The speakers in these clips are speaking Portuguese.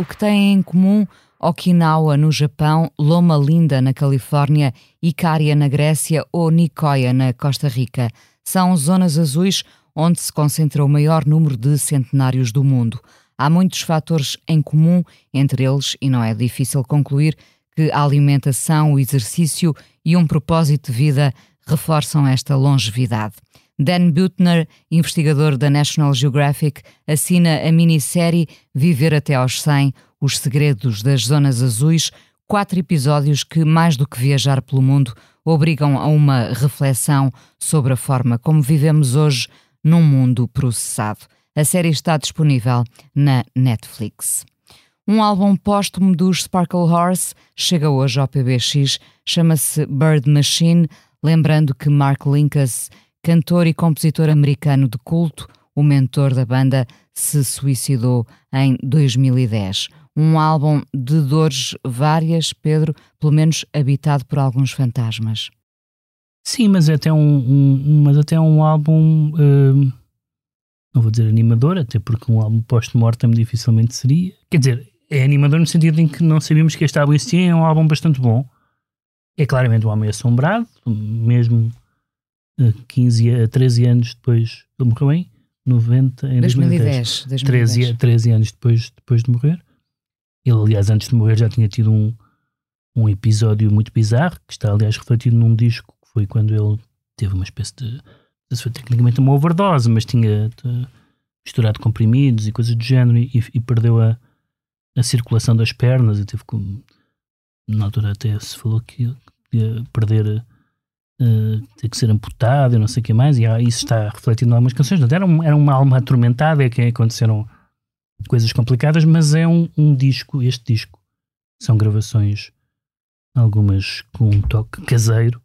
O que têm em comum Okinawa no Japão, Loma Linda na Califórnia, Icária na Grécia ou Nicoya na Costa Rica. São zonas azuis onde se concentra o maior número de centenários do mundo. Há muitos fatores em comum entre eles e não é difícil concluir que a alimentação, o exercício e um propósito de vida reforçam esta longevidade. Dan Butner, investigador da National Geographic, assina a minissérie Viver até aos 100, os segredos das zonas azuis, quatro episódios que, mais do que viajar pelo mundo, obrigam a uma reflexão sobre a forma como vivemos hoje num mundo processado. A série está disponível na Netflix. Um álbum póstumo dos Sparkle Horse chega hoje ao PBX, chama-se Bird Machine, lembrando que Mark Linkous cantor e compositor americano de culto, o mentor da banda, se suicidou em 2010. Um álbum de dores várias, Pedro, pelo menos habitado por alguns fantasmas. Sim, mas é até um, um mas até um álbum, uh, não vou dizer animador, até porque um álbum post-mortem dificilmente seria. Quer dizer, é animador no sentido em que não sabíamos que este álbum existia, é um álbum bastante bom. É claramente um homem assombrado, mesmo 15 a 13 anos depois, ele morreu em 90, em 2010. 2010. 13, 13 anos depois, depois de morrer. Ele, aliás, antes de morrer já tinha tido um, um episódio muito bizarro, que está, aliás, refletido num disco, que foi quando ele teve uma espécie de. Foi tecnicamente uma overdose, mas tinha misturado comprimidos e coisas do género e, e perdeu a, a circulação das pernas e teve como. Na altura até se falou que ia perder uh, ter que ser amputado e não sei o que mais, e isso está refletido em algumas canções. Era, um, era uma alma atormentada, é que aconteceram coisas complicadas, mas é um, um disco, este disco, são gravações, algumas com um toque caseiro,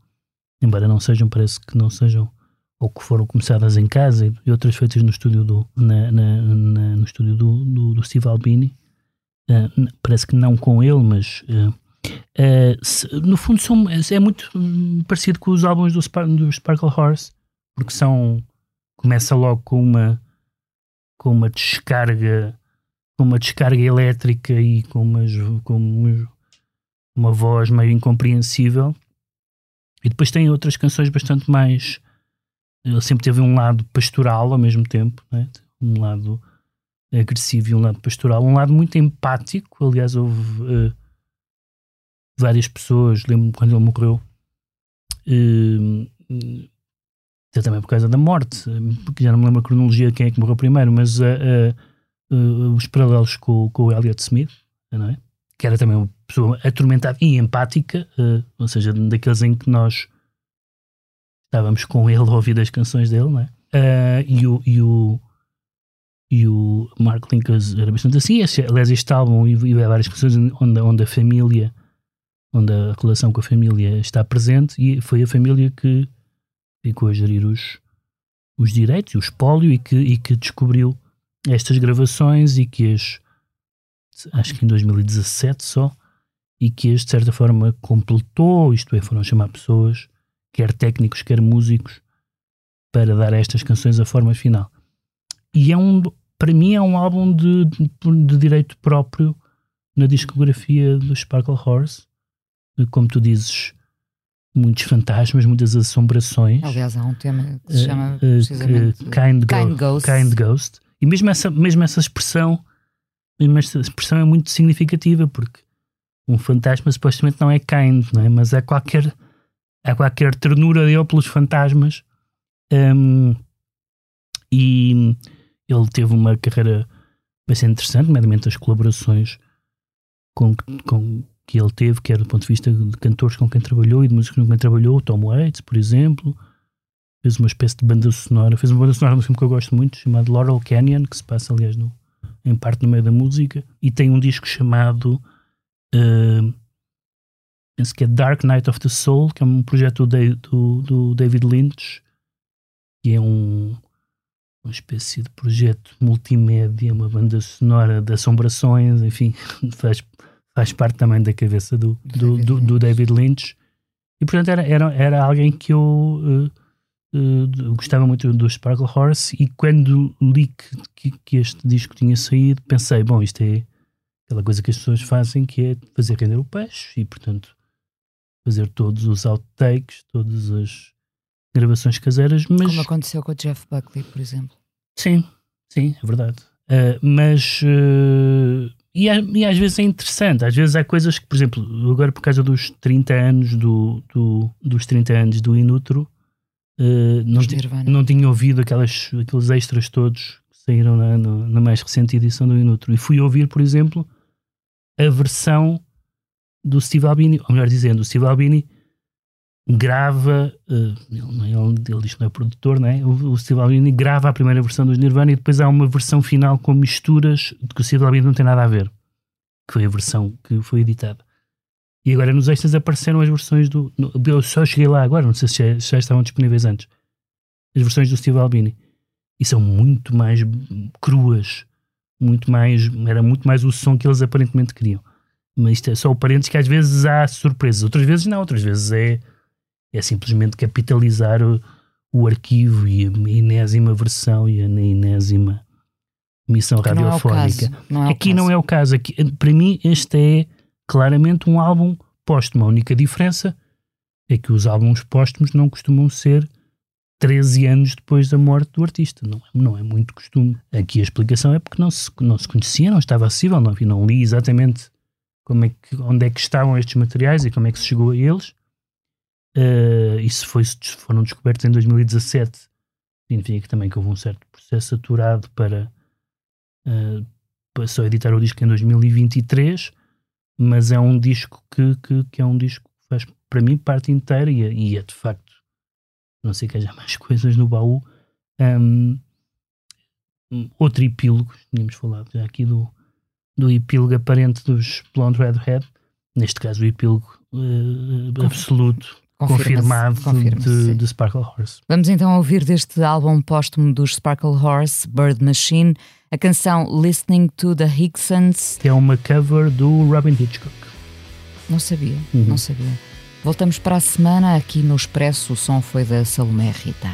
embora não sejam, parece que não sejam, ou que foram começadas em casa e outras feitas no estúdio do, na, na, na, no estúdio do, do, do Steve Albini. Uh, parece que não com ele, mas uh, Uh, se, no fundo são, é muito parecido com os álbuns do, Spar do Sparkle Horse, porque são começa logo com uma com uma descarga com uma descarga elétrica e com, umas, com uma, uma voz meio incompreensível e depois tem outras canções bastante mais ele sempre teve um lado pastoral ao mesmo tempo né? um lado agressivo e um lado pastoral um lado muito empático aliás houve uh, várias pessoas, lembro-me quando ele morreu, uh, também por causa da morte, porque já não me lembro a cronologia de quem é que morreu primeiro, mas uh, uh, os paralelos com, com o Elliot Smith, não é? que era também uma pessoa atormentada e empática, ou seja, daqueles em que nós estávamos com ele a ouvir as canções dele, não é? e, o, e, o, e o Mark Linkers era bastante assim. aliás, este álbum e, e várias canções onde, onde a família onde a relação com a família está presente e foi a família que ficou a gerir os, os direitos, o espólio e que, e que descobriu estas gravações e que as, acho que em 2017 só, e que as de certa forma completou, isto é, foram chamar pessoas, quer técnicos, quer músicos, para dar a estas canções a forma final. E é um, para mim é um álbum de, de, de direito próprio na discografia do Sparkle Horse, como tu dizes, muitos fantasmas, muitas assombrações. Aliás, há um tema que se eh, chama uh, precisamente kind, kind, Ghost. kind Ghost. E mesmo essa, mesmo essa expressão mas a expressão é muito significativa porque um fantasma supostamente não é kind, não é? mas há qualquer, há qualquer ternura dele pelos fantasmas. Um, e ele teve uma carreira bastante interessante, nomeadamente as colaborações com, com que ele teve, quer do ponto de vista de cantores com quem trabalhou e de músicos com quem trabalhou, Tom Waits, por exemplo. Fez uma espécie de banda sonora, fez uma banda sonora de um filme que eu gosto muito, chamado Laurel Canyon, que se passa, aliás, no, em parte no meio da música, e tem um disco chamado uh, penso que é Dark Night of the Soul, que é um projeto do, do, do David Lynch, que é um, uma espécie de projeto multimédia, uma banda sonora de assombrações, enfim, faz, faz parte também da cabeça do, do, do, do David Lynch. E portanto era, era, era alguém que eu uh, uh, gostava muito do Sparkle Horse e quando li que, que, este disco tinha saído, pensei, bom, isto é aquela coisa que as pessoas fazem que é fazer render o peixe e portanto fazer todos os outtakes, todas as gravações caseiras, mas... Como aconteceu com o Jeff Buckley, por exemplo. Sim, sim, é verdade. Uh, mas... Uh, e, e, às vezes é interessante, às vezes há coisas que, por exemplo, agora por causa dos 30 anos do, do dos 30 anos do Inutro, uh, não, não tinha ouvido aquelas, aqueles extras todos que saíram na, na mais recente edição do Inutro. E fui ouvir, por exemplo, a versão do Steve Albini, ou melhor dizendo, o Steve Albini grava, uh, ele, ele, ele diz que não é produtor, não é? O, o Steve Albini grava a primeira versão dos Nirvana e depois há uma versão final com misturas de que o Steve Albini não tem nada a ver, que foi a versão que foi editada. E agora nos extras apareceram as versões do. No, eu só cheguei lá agora, não sei se já, já, estavam disponíveis antes. As versões do Steve Albini. E são muito mais cruas, muito mais. Era muito mais o som que eles aparentemente queriam. Mas isto é só o parênteses que às vezes há surpresas, outras vezes não, outras vezes é é simplesmente capitalizar o, o arquivo e a enésima versão e a enésima missão que radiofónica. Não é não é Aqui não é o caso. Aqui, para mim, este é claramente um álbum póstumo. A única diferença é que os álbuns póstumos não costumam ser 13 anos depois da morte do artista. Não, não é muito costume. Aqui a explicação é porque não se, não se conhecia, não estava acessível, não, não li exatamente como é que, onde é que estavam estes materiais e como é que se chegou a eles. Uh, isso foi, foram descobertos em 2017. Significa também que houve um certo processo saturado para, uh, para só editar o disco em 2023, mas é um disco que, que, que é um disco que faz para mim parte inteira e, é, e é de facto, não sei que haja mais coisas no baú. Um, outro epílogo, tínhamos falado já aqui do, do epílogo aparente dos Blonde Redhead, neste caso o epílogo uh, absoluto confirmado de, de, Sparkle Horse. Vamos então ouvir deste álbum póstumo dos Sparkle Horse, Bird Machine, a canção Listening to the Hicksons. Que é uma cover do Robin Hitchcock. Não sabia, uhum. não sabia. Voltamos para a semana aqui no Expresso. O som foi da Salomé Rita.